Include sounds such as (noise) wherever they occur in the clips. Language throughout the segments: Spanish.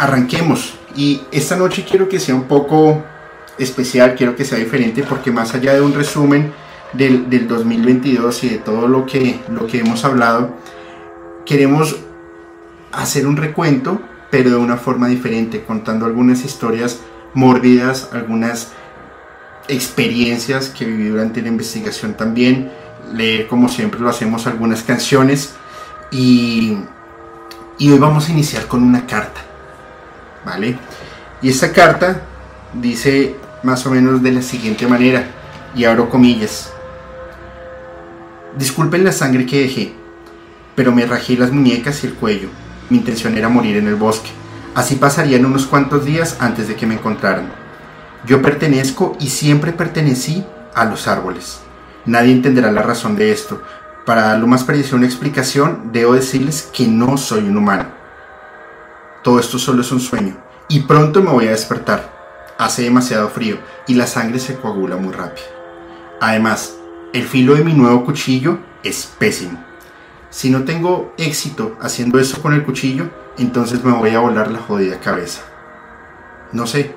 Arranquemos. Y esta noche quiero que sea un poco especial, quiero que sea diferente porque más allá de un resumen del, del 2022 y de todo lo que, lo que hemos hablado, queremos hacer un recuento, pero de una forma diferente, contando algunas historias mórbidas, algunas experiencias que viví durante la investigación también, leer como siempre lo hacemos algunas canciones y, y hoy vamos a iniciar con una carta. Y esta carta dice más o menos de la siguiente manera, y abro comillas. Disculpen la sangre que dejé, pero me rajé las muñecas y el cuello. Mi intención era morir en el bosque. Así pasarían unos cuantos días antes de que me encontraran. Yo pertenezco y siempre pertenecí a los árboles. Nadie entenderá la razón de esto. Para darlo más precisa una explicación, debo decirles que no soy un humano todo esto solo es un sueño y pronto me voy a despertar. Hace demasiado frío y la sangre se coagula muy rápido. Además, el filo de mi nuevo cuchillo es pésimo. Si no tengo éxito haciendo eso con el cuchillo, entonces me voy a volar la jodida cabeza. No sé.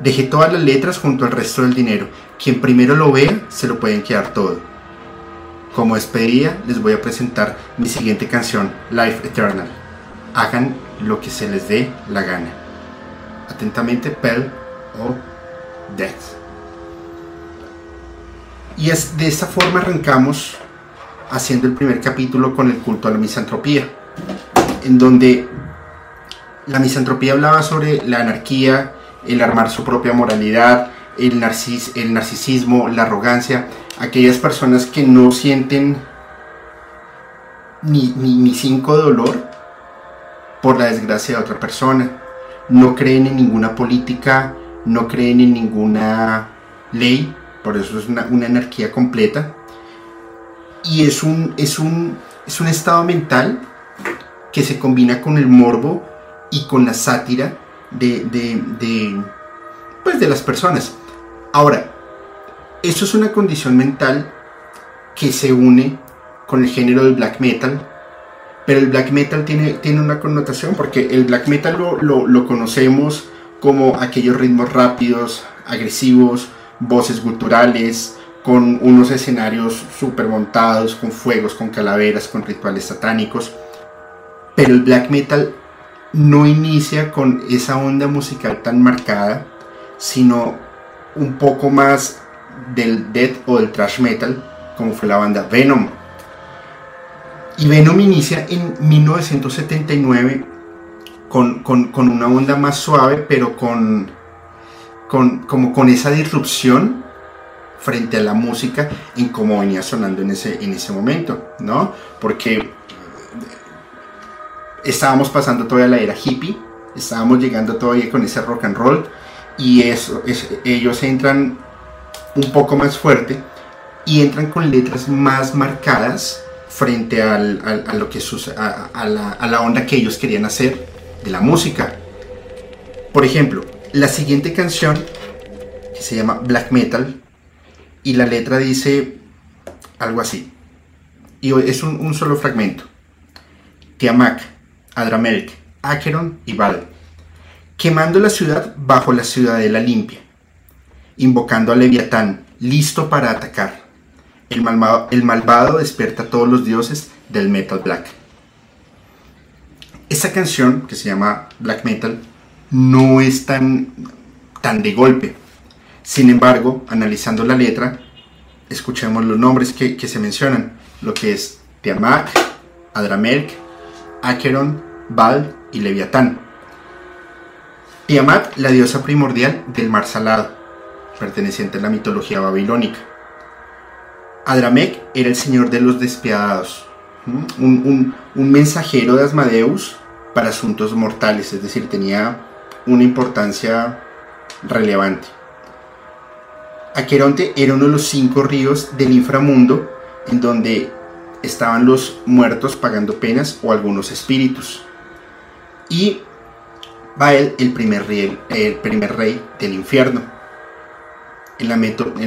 Dejé todas las letras junto al resto del dinero. Quien primero lo vea, se lo pueden quedar todo. Como despedida, les voy a presentar mi siguiente canción, Life Eternal. Hagan lo que se les dé la gana. Atentamente, Pell o Death. Y es de esta forma arrancamos haciendo el primer capítulo con el culto a la misantropía, en donde la misantropía hablaba sobre la anarquía, el armar su propia moralidad, el, narcis el narcisismo, la arrogancia, aquellas personas que no sienten ni, ni, ni cinco dolor por la desgracia de otra persona. No creen en ninguna política, no creen en ninguna ley, por eso es una, anarquía completa. Y es un, es, un, es un estado mental que se combina con el morbo y con la sátira de, de, pues de las personas. Ahora, eso es una condición mental que se une con el género del black metal, pero el black metal tiene, tiene una connotación porque el black metal lo, conocemos como aquellos ritmos rápidos, agresivos, voces guturales, con unos escenarios super montados, con fuegos, con calaveras, con rituales satánicos. Pero el black metal no inicia con esa onda musical tan marcada, sino un poco más del death o del thrash metal, como fue la banda Venom y Venom inicia en 1979 con, una onda más suave, pero con, con, como con esa disrupción frente a la música en cómo venía sonando en ese, en ese momento, ¿no? Porque estábamos pasando todavía la era hippie, estábamos llegando todavía con ese rock and roll y eso, ellos entran un poco más fuerte y entran con letras más marcadas frente al, a, lo que a, la, onda que ellos querían hacer de la música. Por ejemplo, la siguiente canción, que se llama Black Metal, y la letra dice algo así. Y es un, solo fragmento. Tiamat, Adramelech, Acheron y Val. Quemando la ciudad bajo la ciudadela limpia. Invocando a Leviatán, listo para atacar el malvado, despierta a todos los dioses del metal black. Esta canción, que se llama Black Metal, no es tan, tan de golpe. Sin embargo, analizando la letra, escuchemos los nombres que, que se mencionan, lo que es Tiamat, Adramelk, Acheron, Baal y Leviatán. Tiamat, la diosa primordial del mar salado, perteneciente a la mitología babilónica. Adramek era el señor de los despiadados, un, mensajero de Asmadeus para asuntos mortales, es decir, tenía una importancia relevante. Aqueronte era uno de los cinco ríos del inframundo en donde estaban los muertos pagando penas o algunos espíritus. Y Bael, el primer rey, del infierno. En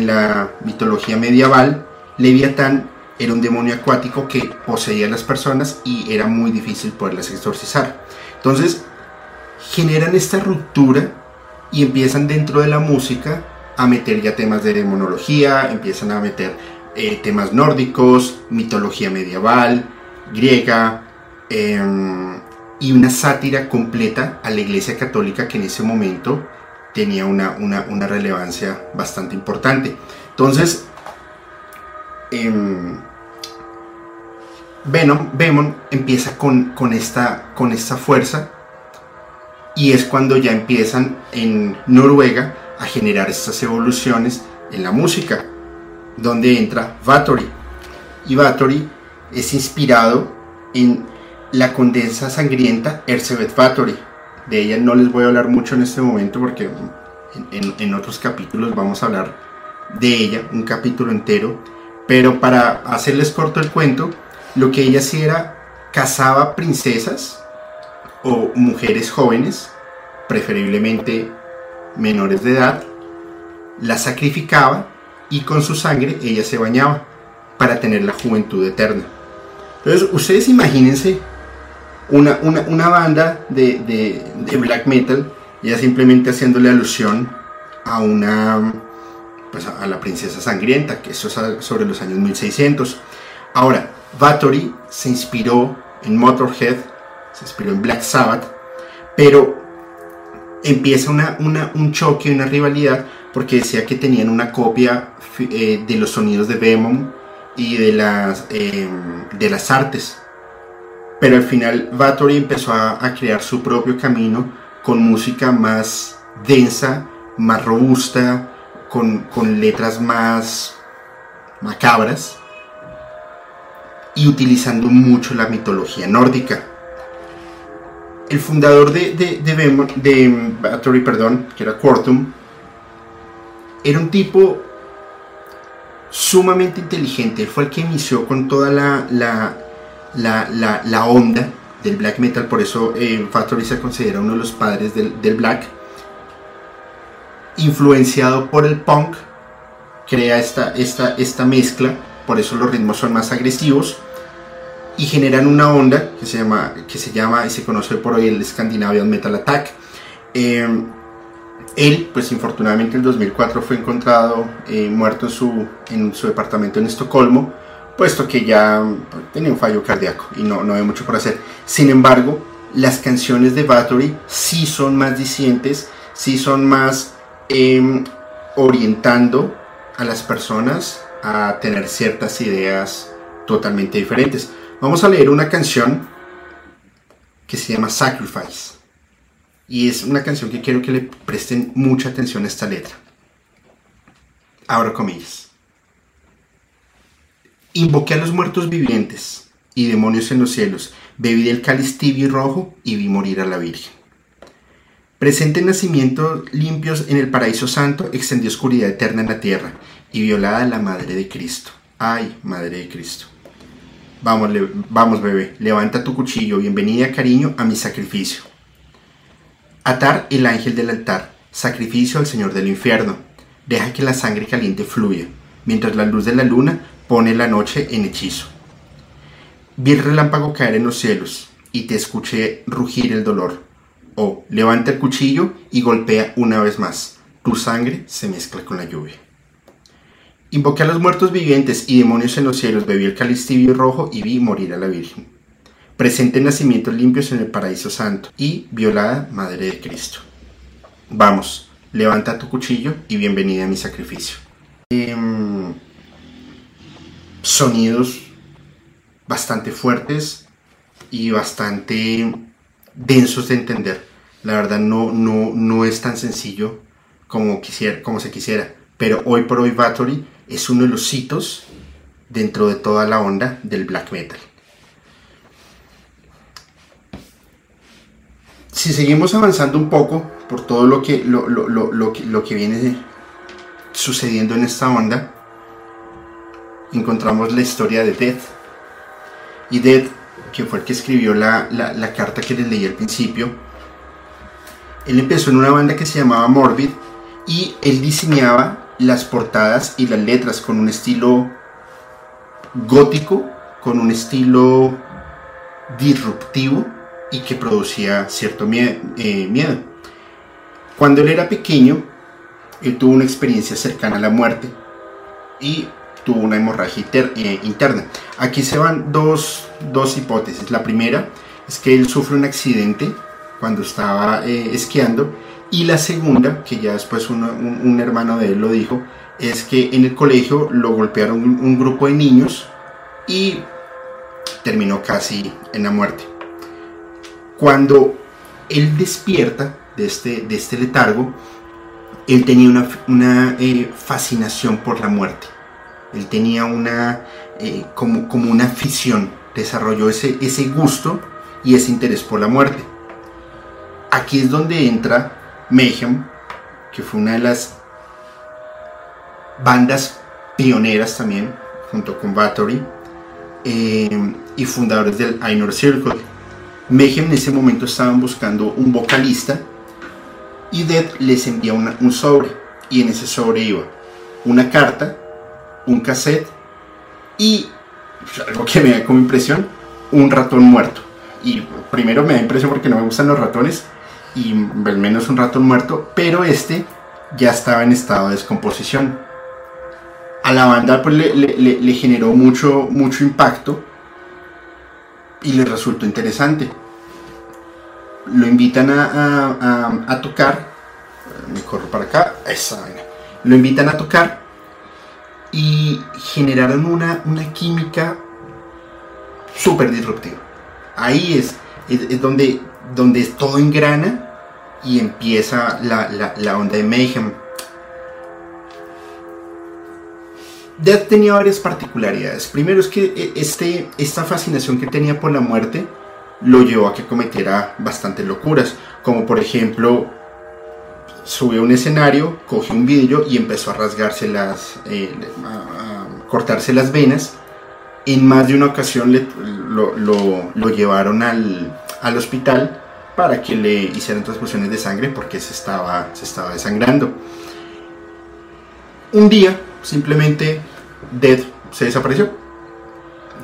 la mitología medieval, Leviatán era un demonio acuático que poseía a las personas y era muy difícil poderlas exorcizar. Entonces, generan esta ruptura y empiezan dentro de la música a meter ya temas de demonología, empiezan a meter eh, temas nórdicos, mitología medieval, griega, em, y una sátira completa a la Iglesia Católica que en ese momento tenía una, una relevancia bastante importante. Entonces, Em, Venom, empieza con, con, esta, con esta fuerza y es cuando ya empiezan en Noruega a generar estas evoluciones en la música, donde entra Bathory. Y Bathory es inspirado en la condesa sangrienta Erzsébet Bathory. De ella no les voy a hablar mucho en este momento porque en otros capítulos vamos a hablar de ella, un capítulo entero pero para hacerles corto el cuento, lo que ella hacía era cazaba princesas o mujeres jóvenes, preferiblemente menores de edad, las sacrificaba y con su sangre ella se bañaba para tener la juventud eterna. Entonces, ustedes imagínense una, una, banda de, de black metal ya simplemente haciéndole alusión a una pues, a la princesa sangrienta, que eso es sobre los años 1600. Ahora, Bathory se inspiró en Motorhead, se inspiró en Black Sabbath, pero empieza una, un choque, una rivalidad, porque decía que tenían una copia eh, de los sonidos de Venom y de las, em, de las artes. Pero al final Bathory empezó a, a crear su propio camino con música más densa, más robusta, con, letras más macabras y utilizando mucho la mitología nórdica. El fundador de, de, de, Bathory, perdón, que era Quartum, era un tipo sumamente inteligente. fue el que inició con toda la, la, la, onda del black metal, por eso eh, se considera uno de los padres del, del black influenciado por el punk, crea esta, esta, esta mezcla, por eso los ritmos son más agresivos y generan una onda que se llama, que se llama y se conoce por hoy el Scandinavian Metal Attack. Eh, él, pues infortunadamente en 2004 fue encontrado eh, muerto en su, en su departamento en Estocolmo, puesto que ya tenía un fallo cardíaco y no, no hay mucho por hacer. Sin embargo, las canciones de Bathory sí son más dicientes, sí son más Em, orientando a las personas a tener ciertas ideas totalmente diferentes. Vamos a leer una canción que se llama Sacrifice. Y es una canción que quiero que le presten mucha atención a esta letra. Abro comillas. Invoqué a los muertos vivientes y demonios en los cielos. Bebí del cáliz tibio y rojo y vi morir a la Virgen. Presente nacimientos limpios en el paraíso santo, extendió oscuridad eterna en la tierra, y violada la madre de Cristo. Ay, madre de Cristo. Vamos, vamos, bebé, levanta tu cuchillo, bienvenida, cariño, a mi sacrificio. Atar el ángel del altar, sacrificio al Señor del infierno. Deja que la sangre caliente fluya, mientras la luz de la luna pone la noche en hechizo. Vi el relámpago caer en los cielos, y te escuché rugir el dolor o levanta el cuchillo y golpea una vez más. Tu sangre se mezcla con la lluvia. Invoqué a los muertos vivientes y demonios en los cielos, bebí el cáliz tibio rojo y vi morir a la Virgen. Presente nacimientos limpios en el paraíso santo y violada Madre de Cristo. Vamos, levanta tu cuchillo y bienvenida a mi sacrificio. Em, sonidos bastante fuertes y bastante densos de entender. La verdad no, no, no es tan sencillo como, quisiera, como se quisiera. Pero hoy por hoy Battery es uno de los hitos dentro de toda la onda del black metal. Si seguimos avanzando un poco por todo lo que, lo, lo, lo, lo que viene sucediendo en esta onda, encontramos la historia de Death. Y Death, que fue el que escribió la, la, carta que les leí al principio, él empezó en una banda que se llamaba Morbid y él diseñaba las portadas y las letras con un estilo gótico, con un estilo disruptivo y que producía cierto eh, miedo. Cuando él era pequeño, él tuvo una experiencia cercana a la muerte y tuvo una hemorragia eh, interna. Aquí se van dos, dos hipótesis. La primera es que él sufre un accidente cuando estaba eh, esquiando. Y la segunda, que ya después un, hermano de él lo dijo, es que en el colegio lo golpearon un, grupo de niños y terminó casi en la muerte. Cuando él despierta de este, de este letargo, él tenía una, una eh, fascinación por la muerte. Él tenía una, eh, como, como una afición, desarrolló ese, ese gusto y ese interés por la muerte aquí es donde entra Mayhem, que fue una de las bandas pioneras también, junto con Battery, eh, y fundadores del Inner Circle. Mayhem en ese momento estaban buscando un vocalista y Dead les envía un sobre y en ese sobre iba una carta, un cassette y algo que me da como impresión, un ratón muerto. Y primero me da impresión porque no me gustan los ratones y al menos un ratón muerto, pero este ya estaba en estado de descomposición. A la banda pues, le, generó mucho, mucho impacto y le resultó interesante. Lo invitan a, tocar, me corro para acá, esa Lo invitan a tocar y generaron una, una química súper disruptiva. Ahí es, es donde donde todo engrana y empieza la, onda de Mayhem. Death tenía varias particularidades. Primero es que e, este, esta fascinación que tenía por la muerte lo llevó a que cometiera bastantes locuras, como por ejemplo subió a un escenario, cogió un vidrio y empezó a rasgarse las, eh, a, cortarse las venas. En más de una ocasión lo, llevaron al, al hospital para que le hicieran transfusiones de sangre porque se estaba, se estaba desangrando. Un día, simplemente, Dead se desapareció.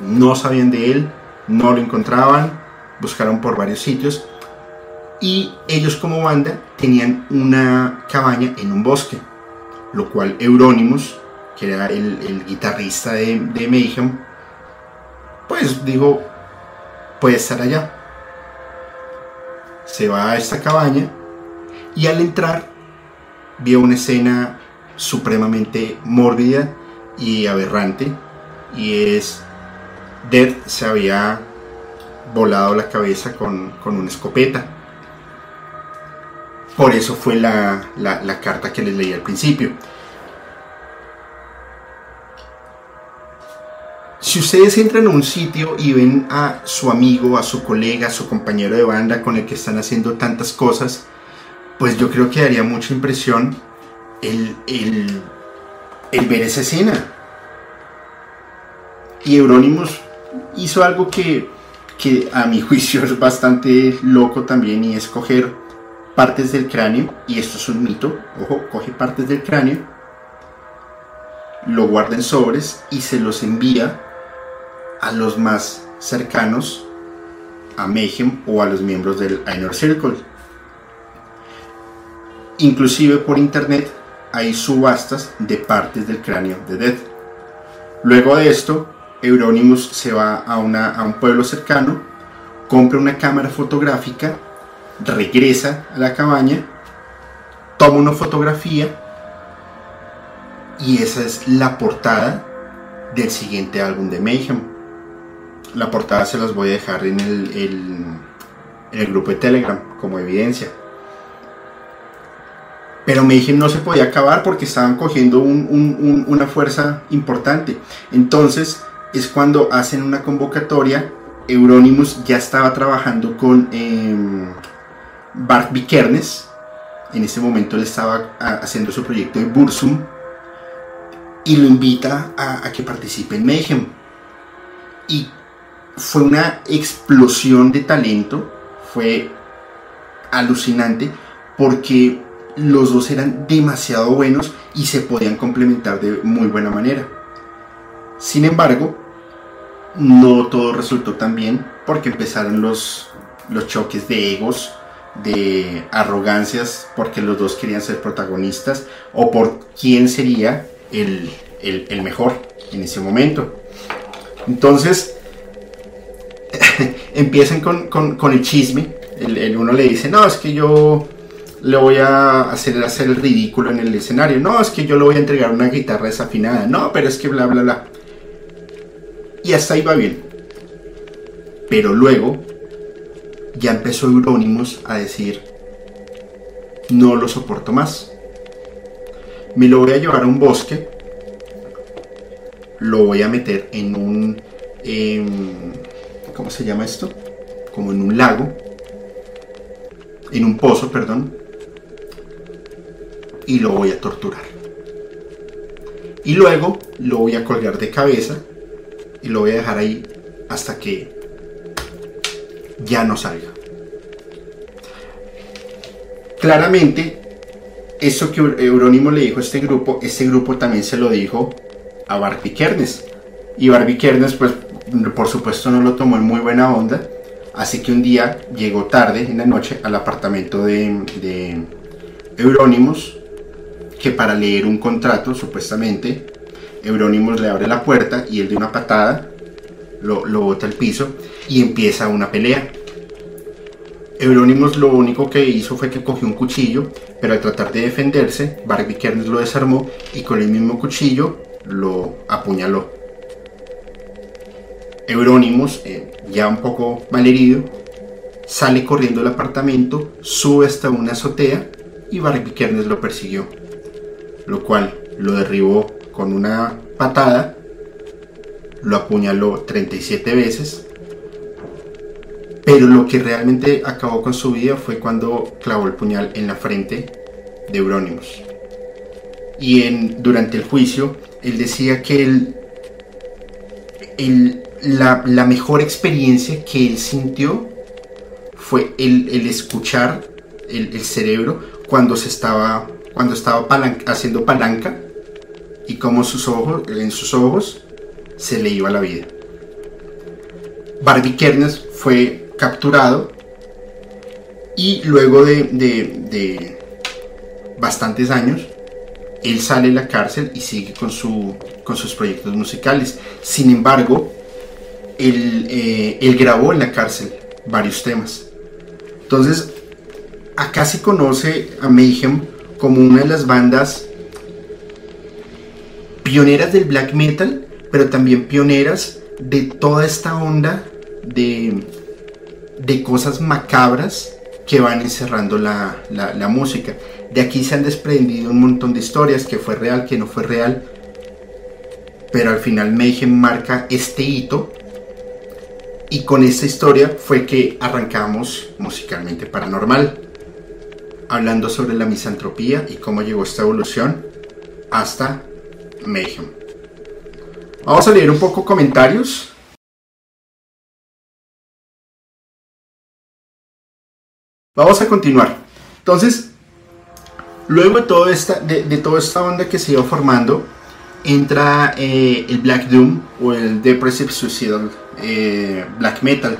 No sabían de él, no lo encontraban, buscaron por varios sitios y ellos como banda tenían una cabaña en un bosque, lo cual Euronymous, que era el, guitarrista de, de Mayhem, pues dijo, puede estar allá se va a esta cabaña y al entrar vio una escena supremamente mórbida y aberrante y es Dead se había volado la cabeza con, una escopeta. Por eso fue la, la carta que les leí al principio. Si ustedes entran a un sitio y ven a su amigo, a su colega, a su compañero de banda con el que están haciendo tantas cosas, pues yo creo que daría mucha impresión el, ver esa escena. Y Euronymous hizo algo que, que a mi (laughs) juicio es bastante loco también y es coger partes del cráneo, y esto es un mito, ojo, coge partes del cráneo, lo guarda en sobres y se los envía a los más cercanos a Mayhem o a los miembros del Inner Circle. Inclusive por internet hay subastas de partes del cráneo de Death. Luego de esto, Euronymous se va a, una, a un pueblo cercano, compra una cámara fotográfica, regresa a la cabaña toma una fotografía y esa es la portada del siguiente álbum de Mayhem. La portada se las voy a dejar en el, el grupo de Telegram como evidencia. Pero Mayhem no se podía acabar porque estaban cogiendo una fuerza importante. Entonces es cuando hacen una convocatoria. Euronymous ya estaba trabajando con eh, Bart Vikernes. En ese momento él estaba haciendo su proyecto de Bursum. Y lo invita a, a que participe en Mayhem. Y fue una explosión de talento. Fue alucinante porque los dos eran demasiado buenos y se podían complementar de muy buena manera. Sin embargo, no todo resultó tan bien porque empezaron los, los choques de egos, de arrogancias, porque los dos querían ser protagonistas o por quién sería el, mejor en ese momento. Entonces, (laughs) empiezan con, el chisme. el, uno le dice, no, es que yo le voy a hacer, hacer el ridículo en el escenario. No, es que yo le voy a entregar una guitarra desafinada. No, pero es que bla, bla, bla. Y hasta ahí va bien. Pero luego ya empezó Eurónimos a decir, no lo soporto más. Me lo voy a llevar a un bosque. Lo voy a meter en un... ¿Cómo se llama esto? Como en un lago. En un pozo, perdón y lo voy a torturar. Y luego lo voy a colgar de cabeza y lo voy a dejar ahí hasta que ya no salga. Claramente, eso que Eurónimo le dijo a este grupo, este grupo también se lo dijo a Barbie Kernes. Y Barbie Kernes, pues, por supuesto, no lo tomó en muy buena onda. Así que un día llegó tarde en la noche al apartamento de, de Eurónimos que para leer un contrato, supuestamente, Eurónimos le abre la puerta y él de una patada lo, lo bota al piso y empieza una pelea. Eurónimos lo único que hizo fue que cogió un cuchillo, pero al tratar de defenderse, Barbie Kernes lo desarmó y con el mismo cuchillo lo apuñaló. Eurónimos, eh, ya un poco malherido, sale corriendo del apartamento, sube hasta una azotea y Barbie Kernes lo persiguió lo cual lo derribó con una patada, lo apuñaló 37 veces, pero lo que realmente acabó con su vida fue cuando clavó el puñal en la frente de Eurónimos. Y en, durante el juicio, él decía que el, la, mejor experiencia que él sintió fue el, escuchar el, el cerebro cuando se estaba cuando estaba haciendo palanca y como sus ojos, en sus ojos se le iba la vida. Barbie Kernes fue capturado y luego de, bastantes años, él sale de la cárcel y sigue con, su, con sus proyectos musicales. Sin embargo, él, eh, él grabó en la cárcel varios temas. Entonces, acá se conoce a Mayhem como una de las bandas pioneras del black metal, pero también pioneras de toda esta onda de, de cosas macabras que van encerrando la, la, música. De aquí se han desprendido un montón de historias, que fue real, que no fue real, pero al final Mayhem marca este hito y con esta historia fue que arrancamos musicalmente paranormal hablando sobre la misantropía y cómo llegó esta evolución hasta Mayhem. Vamos a leer un poco comentarios. Vamos a continuar. Entonces, luego de, todo esta, de, toda esta onda que se iba formando, entra eh, el Black Doom o el Depressive Suicidal eh, Black Metal.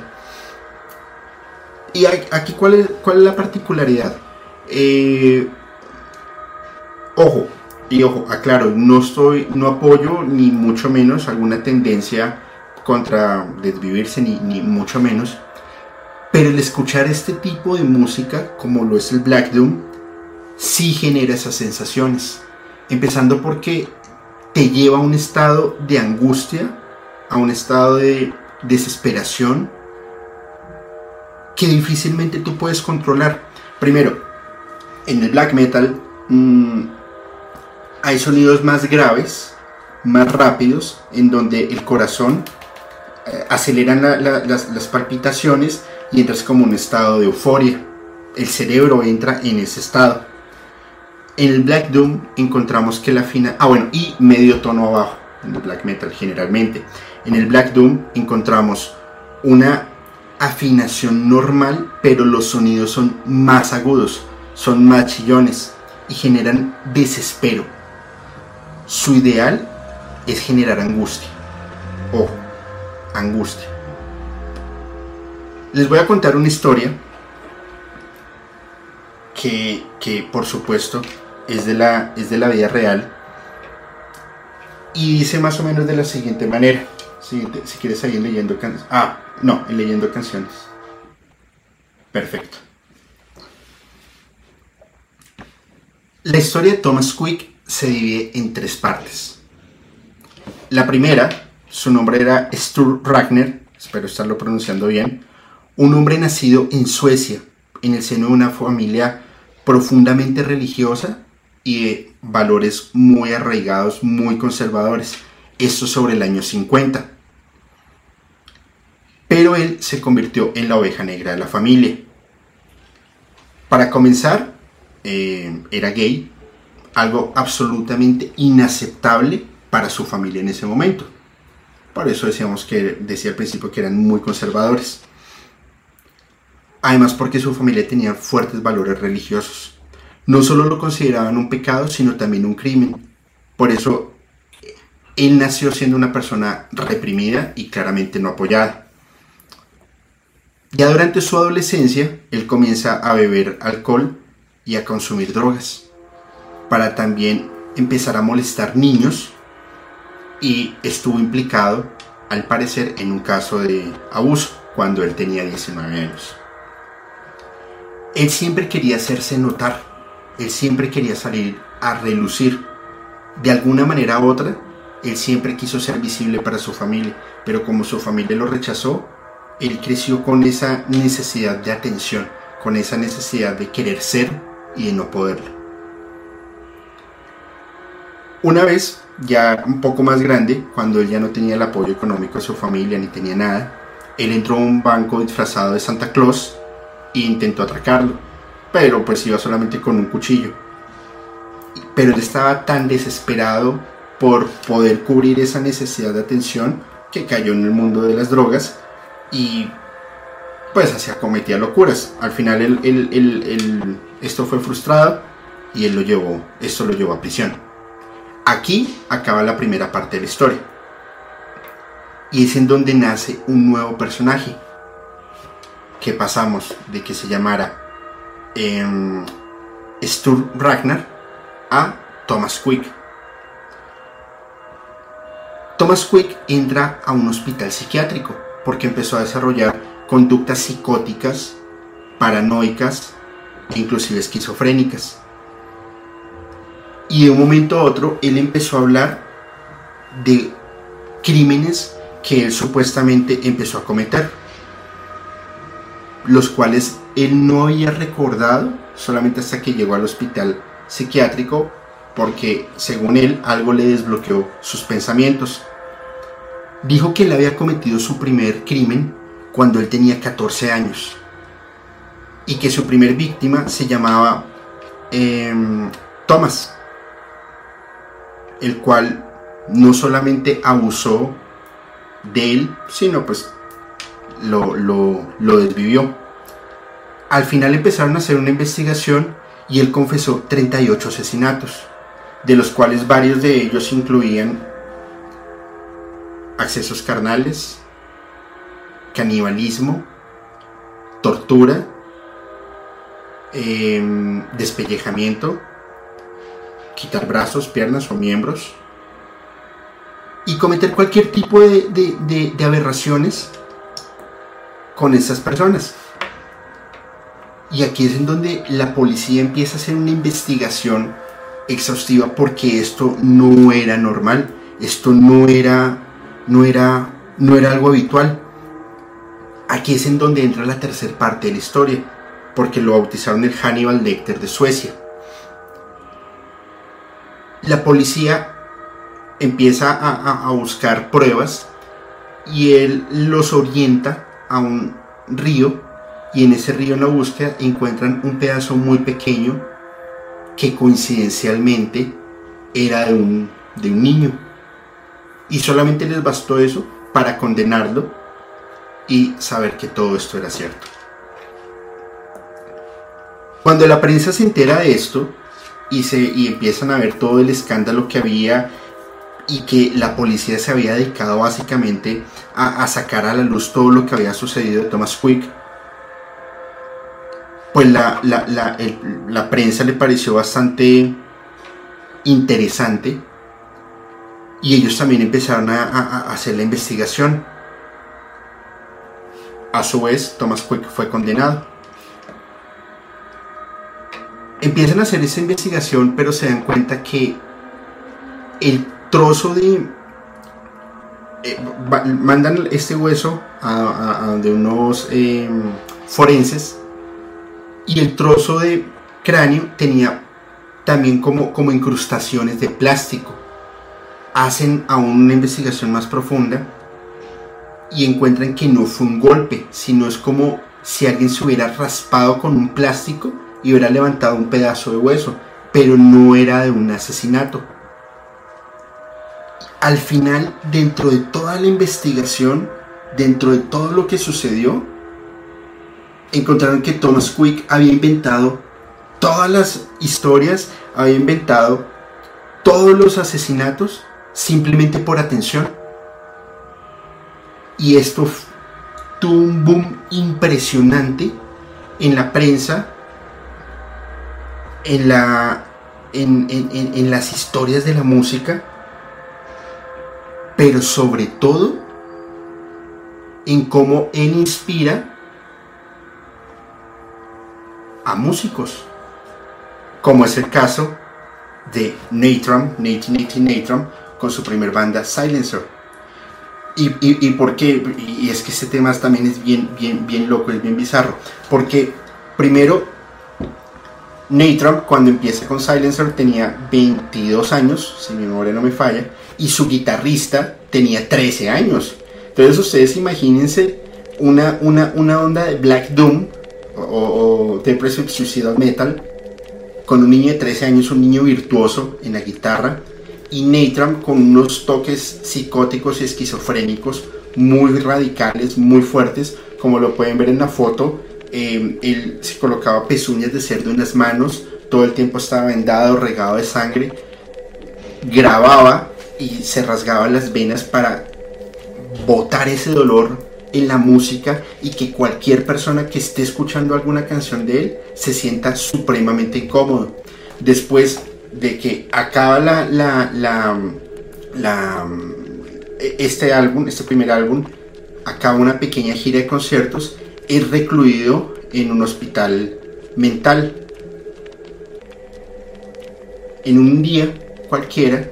Y aquí, ¿cuál es, ¿cuál es la particularidad? Eh, ojo, y ojo, aclaro, no estoy, no apoyo ni mucho menos alguna tendencia contra desvivirse, ni, ni mucho menos. Pero el escuchar este tipo de música, como lo es el Black Doom, sí genera esas sensaciones. Empezando porque te lleva a un estado de angustia, a un estado de desesperación que difícilmente tú puedes controlar. Primero, en el black metal mm, hay sonidos más graves, más rápidos, en donde el corazón eh, aceleran las, las palpitaciones y entras como un estado de euforia. El cerebro entra en ese estado. En el Black Doom encontramos que la fina... Ah, bueno, y medio tono abajo, en el Black Metal generalmente. En el Black Doom encontramos una afinación normal, pero los sonidos son más agudos, son más chillones y generan desespero. Su ideal es generar angustia. Ojo, angustia. Les voy a contar una historia que, que por supuesto es de la, es de la vida real y dice más o menos de la siguiente manera. Si, si quieres seguir leyendo canciones. Ah, no, leyendo canciones. Perfecto. La historia de Thomas Quick se divide en tres partes. La primera, su nombre era Stur Ragnar, espero estarlo pronunciando bien, un hombre nacido en Suecia, en el seno de una familia profundamente religiosa y de valores muy arraigados, muy conservadores. Esto sobre el año 50. Pero él se convirtió en la oveja negra de la familia. Para comenzar, eh, era gay, algo absolutamente inaceptable para su familia en ese momento. Por eso decíamos que decía al principio que eran muy conservadores. Además porque su familia tenía fuertes valores religiosos no solo lo consideraban un pecado, sino también un crimen. Por eso él nació siendo una persona reprimida y claramente no apoyada. Ya durante su adolescencia, él comienza a beber alcohol y a consumir drogas, para también empezar a molestar niños y estuvo implicado, al parecer, en un caso de abuso cuando él tenía 19 años. Él siempre quería hacerse notar él siempre quería salir a relucir. De alguna manera u otra, él siempre quiso ser visible para su familia, pero como su familia lo rechazó, él creció con esa necesidad de atención, con esa necesidad de querer ser y de no poderlo. Una vez, ya un poco más grande, cuando él ya no tenía el apoyo económico de su familia ni tenía nada, él entró a un banco disfrazado de Santa Claus intentó atracarlo pero pues iba solamente con un cuchillo. Pero él estaba tan desesperado por poder cubrir esa necesidad de atención que cayó en el mundo de las drogas y pues así cometía locuras. Al final esto fue frustrado y él lo llevó, esto lo llevó a prisión. Aquí acaba la primera parte de la historia. Y es en donde nace un nuevo personaje. Que pasamos de que se llamara eh, Stur Ragnar a Thomas Quick. Thomas Quick entra a un hospital psiquiátrico porque empezó a desarrollar conductas psicóticas, paranoicas e inclusive esquizofrénicas. Y de un momento a otro él empezó a hablar de crímenes que él supuestamente empezó a cometer, los cuales él no había recordado solamente hasta que llegó al hospital psiquiátrico porque según él algo le desbloqueó sus pensamientos. Dijo que él había cometido su primer crimen cuando él tenía 14 años y que su primer víctima se llamaba em, Thomas, el cual no solamente abusó de él, sino pues lo, lo desvivió. Al final empezaron a hacer una investigación y él confesó 38 asesinatos, de los cuales varios de ellos incluían accesos carnales, canibalismo, tortura, em, despellejamiento, quitar brazos, piernas o miembros y cometer cualquier tipo de, de aberraciones con esas personas. Y aquí es en donde la policía empieza a hacer una investigación exhaustiva porque esto no era normal, esto no era, no era, no era algo habitual. Aquí es en donde entra la tercera parte de la historia, porque lo bautizaron el Hannibal Lecter de Suecia. La policía empieza a, a buscar pruebas y él los orienta a un río y en ese río en la búsqueda encuentran un pedazo muy pequeño que coincidencialmente era de un, de un niño. Y solamente les bastó eso para condenarlo y saber que todo esto era cierto. Cuando la prensa se entera de esto y, se, y empiezan a ver todo el escándalo que había y que la policía se había dedicado básicamente a, a sacar a la luz todo lo que había sucedido de Thomas Quick, pues la, prensa le pareció bastante interesante y ellos también empezaron a, hacer la investigación. A su vez, Thomas Quick fue condenado. Empiezan a hacer esa investigación, pero se dan cuenta que el trozo de... Eh, mandan este hueso a, donde unos em, forenses y el trozo de cráneo tenía también como, como incrustaciones de plástico. Hacen aún una investigación más profunda y encuentran que no fue un golpe, sino es como si alguien se hubiera raspado con un plástico y hubiera levantado un pedazo de hueso, pero no era de un asesinato. Al final, dentro de toda la investigación, dentro de todo lo que sucedió, encontraron que Thomas Quick había inventado todas las historias, había inventado todos los asesinatos simplemente por atención. Y esto tuvo un boom impresionante en la prensa, en, la, en, en las historias de la música, pero sobre todo en cómo él inspira a músicos, como es el caso de Natron, Nate Natron, con su primer banda Silencer. ¿Y, y, y por qué? Y es que este tema también es bien, bien, bien loco, es bien bizarro. Porque primero, Natron cuando empieza con Silencer tenía 22 años, si mi memoria no me falla, y su guitarrista tenía 13 años. Entonces ustedes imagínense una, una, una onda de Black Doom o, Depressive Suicidal Metal, con un niño de 13 años, un niño virtuoso en la guitarra, y Natram con unos toques psicóticos y esquizofrénicos muy radicales, muy fuertes, como lo pueden ver en la foto. Eh, él se colocaba pezuñas de cerdo en las manos, todo el tiempo estaba vendado, regado de sangre, grababa y se rasgaba las venas para botar ese dolor en la música y que cualquier persona que esté escuchando alguna canción de él se sienta supremamente incómodo. Después de que acaba la, la, la, este álbum, este primer álbum, acaba una pequeña gira de conciertos, es recluido en un hospital mental. En un día cualquiera,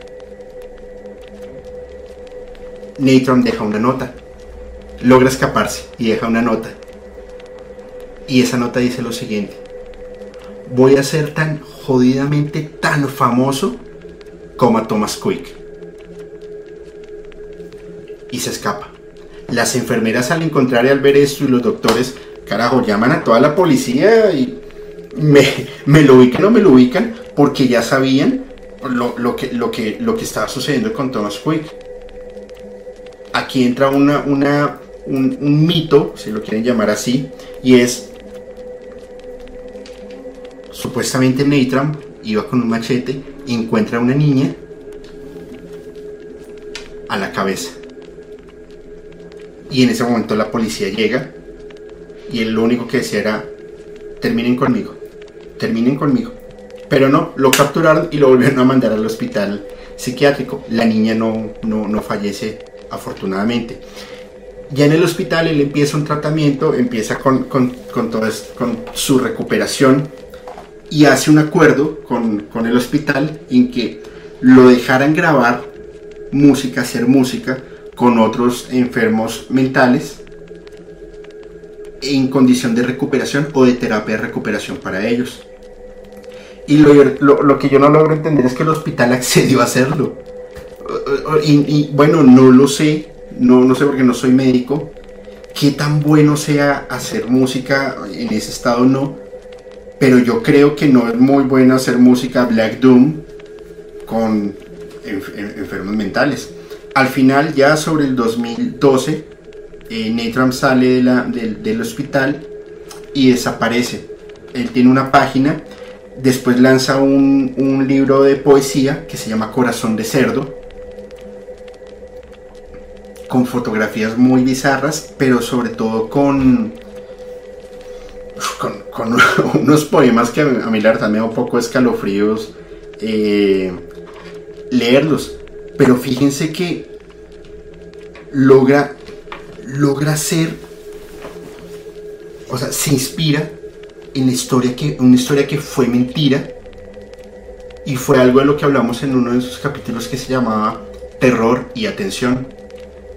Natron deja una nota logra escaparse y deja una nota. Y esa nota dice lo siguiente. Voy a ser tan jodidamente tan famoso como a Thomas Quick. Y se escapa. Las enfermeras al encontrar y al ver esto y los doctores, carajo, llaman a toda la policía y me, me lo ubican o me lo ubican porque ya sabían lo, que, lo, que, lo que estaba sucediendo con Thomas Quick. Aquí entra una, una un, mito, si lo quieren llamar así, y es supuestamente Natram iba con un machete y encuentra a una niña a la cabeza. Y en ese momento la policía llega y él lo único que decía era, terminen conmigo, terminen conmigo. Pero no, lo capturaron y lo volvieron a mandar al hospital psiquiátrico. La niña no, no, no fallece afortunadamente. Ya en el hospital él empieza un tratamiento, empieza con, con, con, todo con su recuperación y hace un acuerdo con, con el hospital en que lo dejaran grabar música, hacer música con otros enfermos mentales en condición de recuperación o de terapia de recuperación para ellos. Y lo, lo, que yo no logro entender es que el hospital (laughs) accedió a hacerlo. Y, bueno, no lo sé, no, no sé porque no soy médico, qué tan bueno sea hacer música en ese estado no, pero yo creo que no es muy bueno hacer música Black Doom con enfermos mentales. Al final, ya sobre el 2012, eh, Natram sale del hospital y desaparece. Él tiene una página, después lanza un, un libro de poesía que se llama Corazón de Cerdo, con fotografías muy bizarras, pero sobre todo con, con, (laughs) unos poemas que a mí la verdad me da un poco escalofríos eh, leerlos. Pero fíjense que logra, logra ser, o sea, se inspira en la historia que, una historia que fue mentira y fue algo de lo que hablamos en uno de esos capítulos que se llamaba Terror y Atención.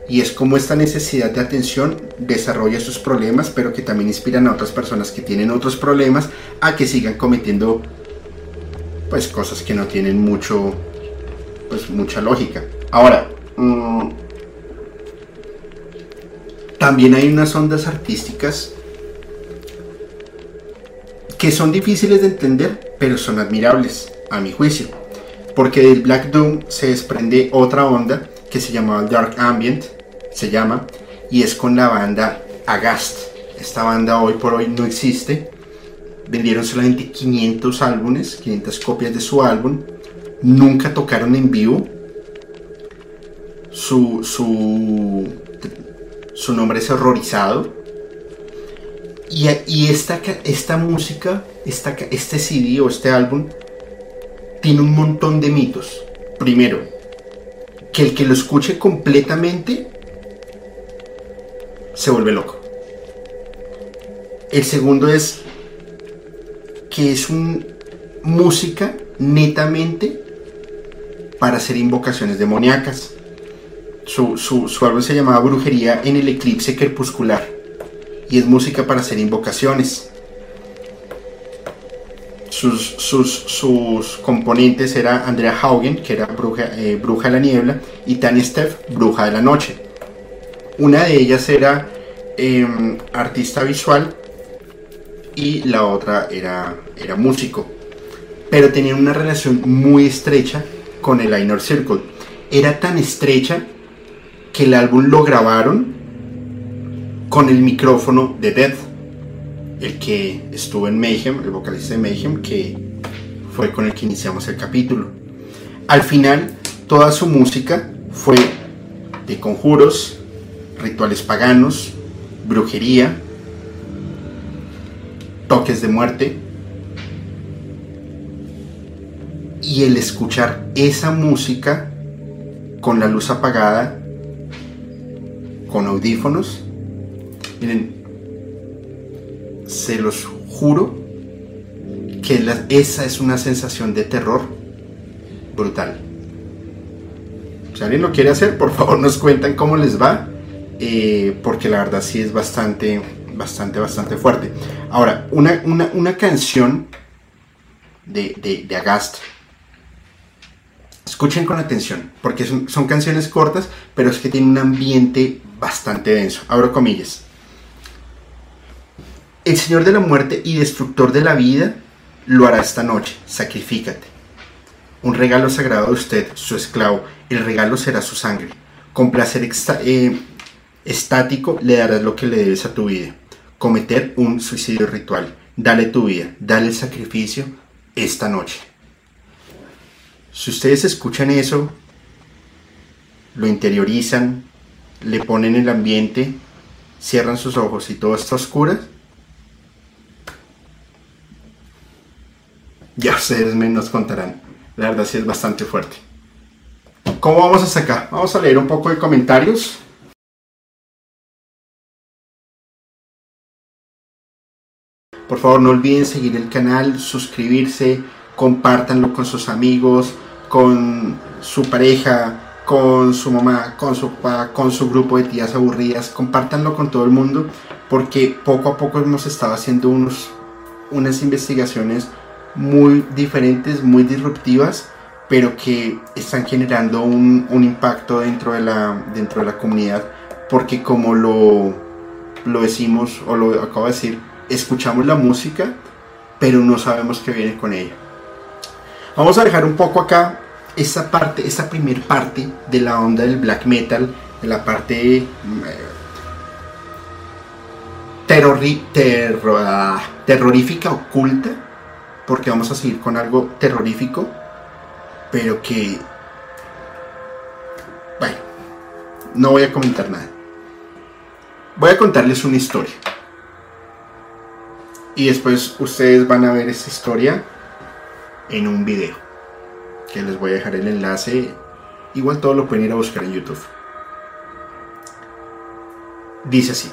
Y es como esta necesidad de atención desarrolla sus problemas, pero que también inspiran a otras personas que tienen otros problemas a que sigan cometiendo pues cosas que no tienen mucho pues mucha lógica. Ahora, mm, también hay unas ondas artísticas que son difíciles de entender, pero son admirables, a mi juicio. Porque del Black Doom se desprende otra onda que se llama Dark Ambient, se llama, y es con la banda Agast. Esta banda hoy por hoy no existe. Vendieron solamente 500 álbumes, 500 copias de su álbum nunca tocaron en vivo. Su, su, su nombre es horrorizado. Y, y esta, esta música, esta, este CD o este álbum, tiene un montón de mitos. Primero, que el que lo escuche completamente se vuelve loco. El segundo es que es un música netamente para hacer invocaciones demoníacas. Su, su, álbum se llamaba Brujería en el Eclipse Crepuscular y es música para hacer invocaciones. Sus, sus, componentes era Andrea Haugen, que era bruja, eh, bruja de la niebla, y Tania Steff, bruja de la noche. Una de ellas era em, artista visual y la otra era, era músico. Pero tenían una relación muy estrecha con el Inner Circle. Era tan estrecha que el álbum lo grabaron con el micrófono de Death, el que estuvo en Mayhem, el vocalista de Mayhem, que fue con el que iniciamos el capítulo. Al final, toda su música fue de conjuros, rituales paganos, brujería, toques de muerte, y el escuchar esa música con la luz apagada, con audífonos, miren, se los juro que esa es una sensación de terror brutal. Si alguien lo quiere hacer, por favor nos cuentan cómo les va, eh, porque la verdad sí es bastante, bastante, bastante fuerte. Ahora, una, canción de, de, de Agast Escuchen con atención, porque son, canciones cortas, pero es que tienen un ambiente bastante denso. Abro comillas. El Señor de la muerte y destructor de la vida lo hará esta noche. Sacrifícate. Un regalo sagrado de usted, su esclavo. El regalo será su sangre. Con placer eh, estático le darás lo que le debes a tu vida. Cometer un suicidio ritual. Dale tu vida. Dale el sacrificio esta noche. Si ustedes escuchan eso, lo interiorizan, le ponen el ambiente, cierran sus ojos y todo está oscuro, ya ustedes me nos contarán. La verdad sí es bastante fuerte. ¿Cómo vamos hasta acá? Vamos a leer un poco de comentarios. Por favor, no olviden seguir el canal, suscribirse, compártanlo con sus amigos, con su pareja, con su mamá, con su papá, con su grupo de tías aburridas. Compártanlo con todo el mundo porque poco a poco hemos estado haciendo unos, unas investigaciones muy diferentes, muy disruptivas, pero que están generando un, un impacto dentro de, la, dentro de la comunidad porque como lo, lo decimos o lo acabo de decir, escuchamos la música, pero no sabemos qué viene con ella. Vamos a dejar un poco acá esa parte, esa primer parte de la onda del black metal, de la parte eh, ah, terrorífica, oculta, porque vamos a seguir con algo terrorífico, pero que, bueno, no voy a comentar nada. Voy a contarles una historia. Y después ustedes van a ver esta historia en un video. Que les voy a dejar el enlace. Igual todo lo pueden ir a buscar en YouTube. Dice así.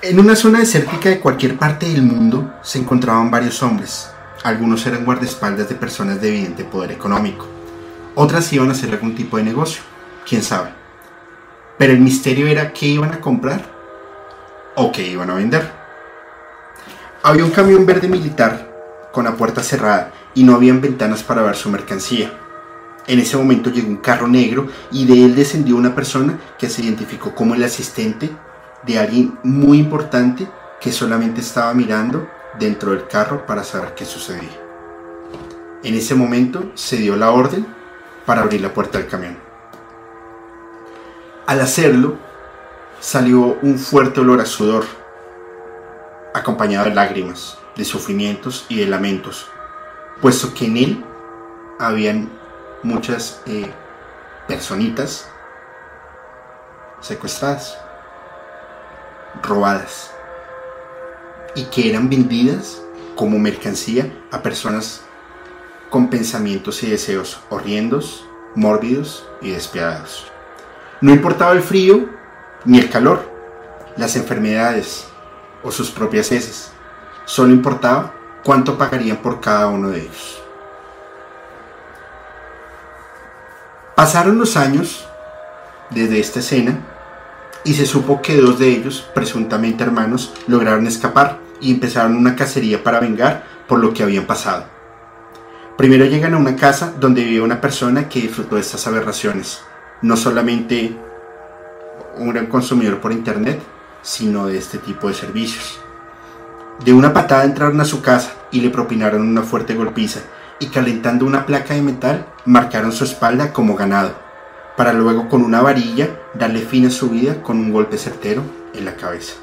En una zona desértica de cualquier parte del mundo se encontraban varios hombres. Algunos eran guardaespaldas de personas de evidente poder económico. Otras iban a hacer algún tipo de negocio. ¿Quién sabe? Pero el misterio era qué iban a comprar o iban a vender. Había un camión verde militar con la puerta cerrada y no habían ventanas para ver su mercancía. En ese momento llegó un carro negro y de él descendió una persona que se identificó como el asistente de alguien muy importante que solamente estaba mirando dentro del carro para saber qué sucedía. En ese momento se dio la orden para abrir la puerta del camión. Al hacerlo, salió un fuerte olor a sudor, acompañado de lágrimas, de sufrimientos y de lamentos, puesto que en él habían muchas eh, personitas secuestradas, robadas, y que eran vendidas como mercancía a personas con pensamientos y deseos horrendos, mórbidos y despiadados. No importaba el frío ni el calor, las enfermedades o sus propias heces. Solo importaba cuánto pagarían por cada uno de ellos. Pasaron los años desde esta escena y se supo que dos de ellos, presuntamente hermanos, lograron escapar y empezaron una cacería para vengar por lo que habían pasado. Primero llegan a una casa donde vivía una persona que disfrutó de estas aberraciones no solamente un gran consumidor por internet, sino de este tipo de servicios. De una patada entraron a su casa y le propinaron una fuerte golpiza y calentando una placa de metal marcaron su espalda como ganado, para luego con una varilla darle fin a su vida con un golpe certero en la cabeza.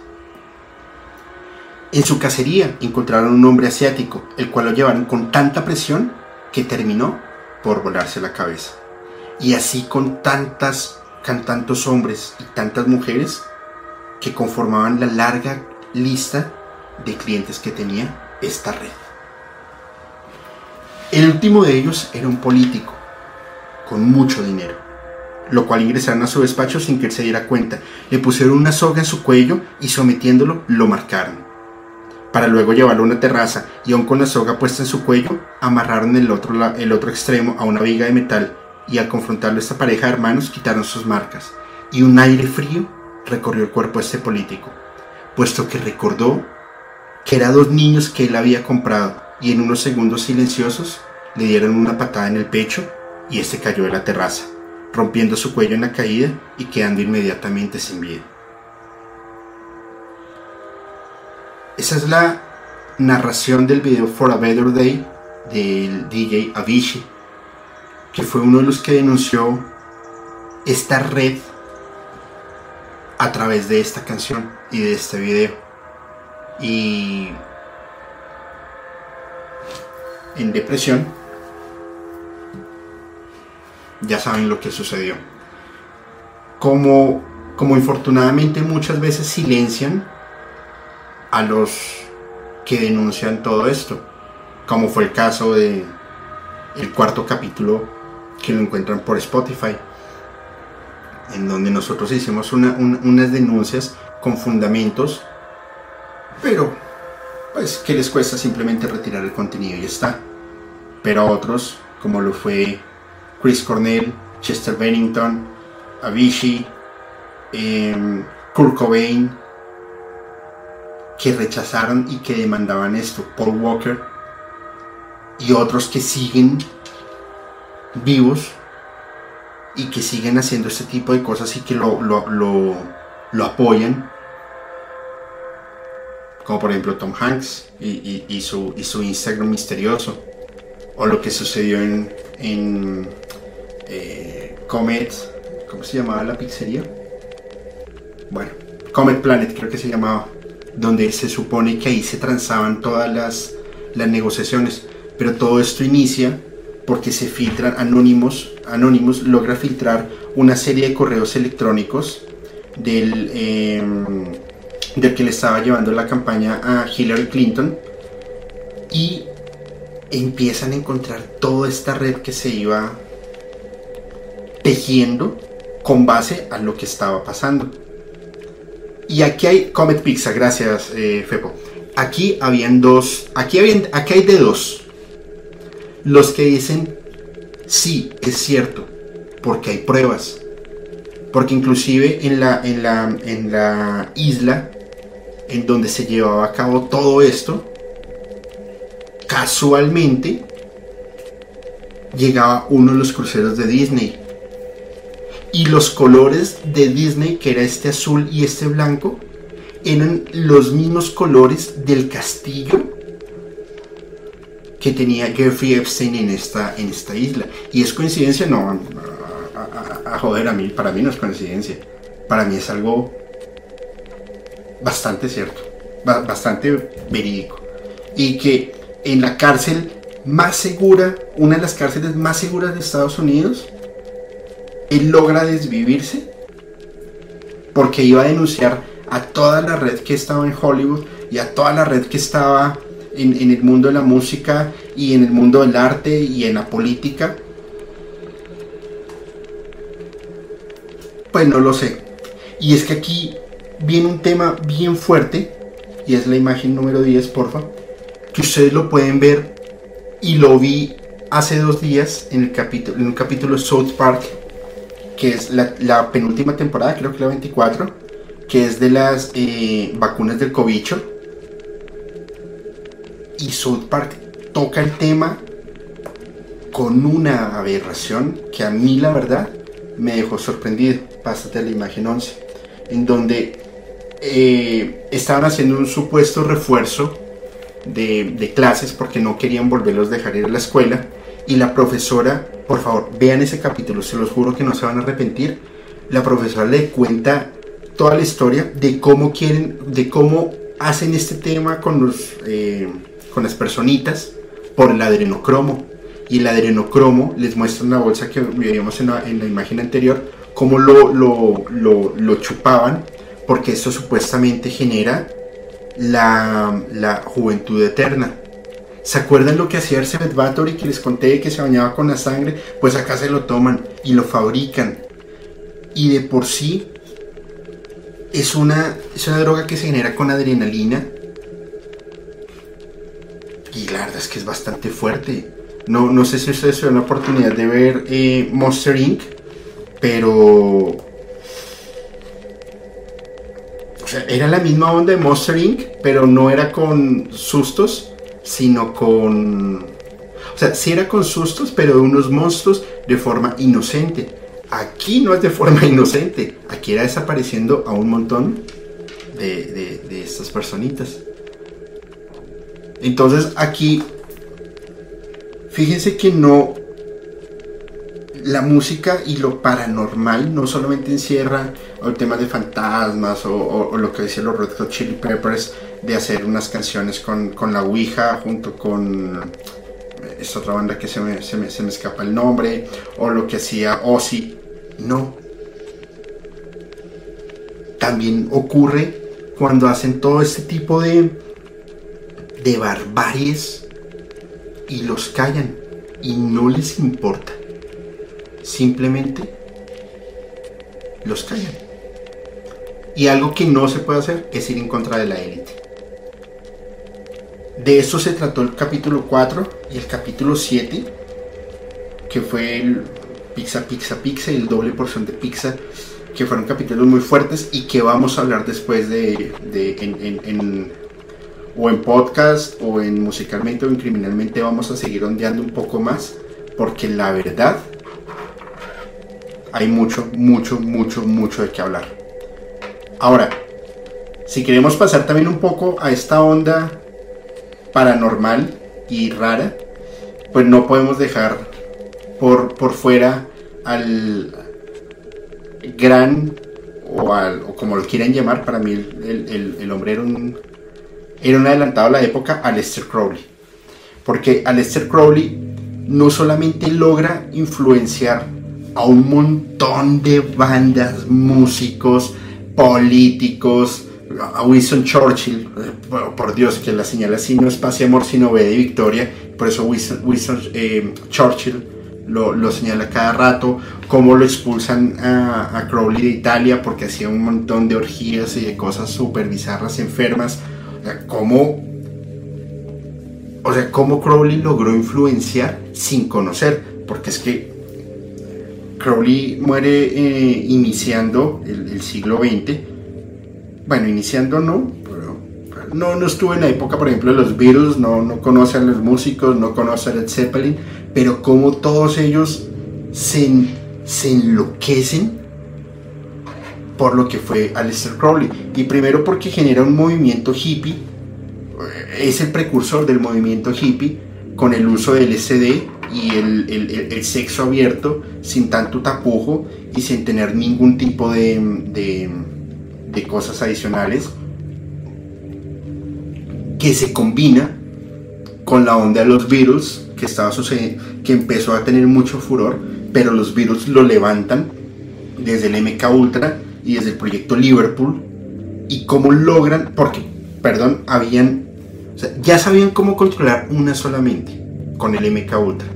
En su cacería encontraron un hombre asiático, el cual lo llevaron con tanta presión que terminó por volarse la cabeza. Y así con tantas, con tantos hombres y tantas mujeres que conformaban la larga lista de clientes que tenía esta red. El último de ellos era un político con mucho dinero, lo cual ingresaron a su despacho sin que él se diera cuenta. Le pusieron una soga en su cuello y sometiéndolo lo marcaron. Para luego llevarlo a una terraza y aún con la soga puesta en su cuello, amarraron el otro, el otro extremo a una viga de metal y al confrontarlo esta pareja de hermanos quitaron sus marcas y un aire frío recorrió el cuerpo de este político, puesto que recordó que eran dos niños que él había comprado y en unos segundos silenciosos le dieron una patada en el pecho y este cayó de la terraza, rompiendo su cuello en la caída y quedando inmediatamente sin vida. Esa es la narración del video For a Better Day del DJ Avicii que fue uno de los que denunció esta red a través de esta canción y de este video. Y en depresión, ya saben lo que sucedió. Como, como infortunadamente muchas veces silencian a los que denuncian todo esto, como fue el caso de el cuarto capítulo que lo encuentran por Spotify, en donde nosotros hicimos unas denuncias con fundamentos pero pues que les cuesta simplemente retirar el contenido y está. Pero otros, como lo fue Chris Cornell, Chester Bennington, Avicii, eh, Kurt Cobain, que rechazaron y que demandaban esto, Paul Walker, y otros que siguen vivos y que siguen haciendo este tipo de cosas y que lo, lo, lo, apoyan, como por ejemplo Tom Hanks y, su, y su Instagram misterioso, o lo que sucedió en, en eh, Comet, ¿cómo se llamaba la pizzería? Bueno, Comet Planet creo que se llamaba, donde se supone que ahí se transaban todas las, las negociaciones, pero todo esto inicia porque se filtran anónimos, anónimos logra filtrar una serie de correos electrónicos del, em, del que le estaba llevando la campaña a Hillary Clinton y empiezan a encontrar toda esta red que se iba tejiendo con base a lo que estaba pasando. Y aquí hay Comet Pizza, gracias eh, Fepo. Aquí habían dos, aquí, habían, aquí hay de dos. Los que dicen, sí, es cierto, porque hay pruebas. Porque inclusive en la, en la, en la isla en donde se llevaba a cabo todo esto, casualmente llegaba uno de los cruceros de Disney y los colores de Disney, que era este azul y este blanco, eran los mismos colores del castillo que tenía Jeffrey Epstein en esta, en esta isla. ¿Y es coincidencia? No, a, joder, a mí, para mí no es coincidencia. Para mí es algo bastante cierto, bastante verídico. Y que en la cárcel más segura, una de las cárceles más seguras de Estados Unidos, él logra desvivirse porque iba a denunciar a toda la red que estaba en Hollywood y a toda la red que estaba en, el mundo de la música y en el mundo del arte y en la política. Pues no lo sé. Y es que aquí viene un tema bien fuerte y es la imagen número 10, porfa, que ustedes lo pueden ver y lo vi hace dos días en el capítulo en un capítulo de South Park que es la, penúltima temporada, creo que la 24, que es de las eh, vacunas del cobicho. Y South Park toca el tema con una aberración que a mí la verdad me dejó sorprendido. Pásate a la imagen 11, en donde eh, estaban haciendo un supuesto refuerzo de, clases porque no querían volverlos a dejar ir a la escuela y la profesora por favor, vean ese capítulo, se los juro que no se van a arrepentir. La profesora le cuenta toda la historia de cómo quieren, de cómo hacen este tema con, los, eh, con las personitas por el adrenocromo. Y el adrenocromo les muestra en la bolsa que veíamos en la, imagen anterior, cómo lo, lo, chupaban, porque esto supuestamente genera la, la juventud eterna. ¿Se acuerdan lo que hacía Ercebet Bathory que les conté que se bañaba con la sangre? Pues acá se lo toman y lo fabrican. Y de por sí es una, es una droga que se genera con adrenalina. Y la verdad es que es bastante fuerte. No, no sé si ustedes tuvieron la oportunidad de ver eh, Monster Inc. Pero... O sea, era la misma onda de Monster Inc. Pero no era con sustos sino con... O sea, sí era con sustos, pero de unos monstruos de forma inocente. Aquí no es de forma (laughs) inocente, aquí era desapareciendo a un montón de, de, estas personitas. Entonces aquí, fíjense que no, la música y lo paranormal no solamente encierra el tema de fantasmas o, lo que decían los Red Hot Chili Peppers de hacer unas canciones con, la Ouija junto con esta otra banda que se me, se, me, se me escapa el nombre o lo que hacía Ozzy. No. También ocurre cuando hacen todo este tipo de, de barbaries y los callan y no les importa simplemente los callan. Y algo que no se puede hacer es ir en contra de la élite. De eso se trató el capítulo 4 y el capítulo 7, que fue el Pizza, Pizza, Pizza y el doble porción de pizza, que fueron capítulos muy fuertes y que vamos a hablar después de, en, o en podcast o en musicalmente o en criminalmente vamos a seguir ondeando un poco más porque la verdad hay mucho, mucho, mucho, mucho de qué hablar. Ahora, si queremos pasar también un poco a esta onda paranormal y rara, pues no podemos dejar por, por fuera al gran, o, al, o como lo quieran llamar, para mí el, el, hombre era un, era un adelantado a la época, a Lester Crowley. Porque Lester Crowley no solamente logra influenciar a un montón de bandas, músicos, políticos, a Winston Churchill, eh, por Dios, que la señal así no es paz y amor, sino ve de victoria, por eso Winston, eh, Churchill lo, señala cada rato, cómo lo expulsan a, Crowley de Italia porque hacía un montón de orgías y de cosas súper bizarras, enfermas, o sea, cómo, o sea, cómo Crowley logró influenciar sin conocer, porque es que Crowley muere eh, iniciando el, siglo XX. Bueno, iniciando no, pero, no, no estuvo en la época, por ejemplo, de los Beatles, no, no conoce a los músicos, no conoce a Led Zeppelin, pero como todos ellos se, se enloquecen por lo que fue Aleister Crowley. Y primero porque genera un movimiento hippie, es el precursor del movimiento hippie con el uso del SD y el, sexo abierto sin tanto tapujo y sin tener ningún tipo de, de, cosas adicionales que se combina con la onda de los Beatles que estaba sucediendo, que empezó a tener mucho furor, pero los Beatles lo levantan desde el MK Ultra y desde el proyecto Liverpool y cómo logran, porque, perdón, habían, ya sabían cómo controlar una solamente con el MK Ultra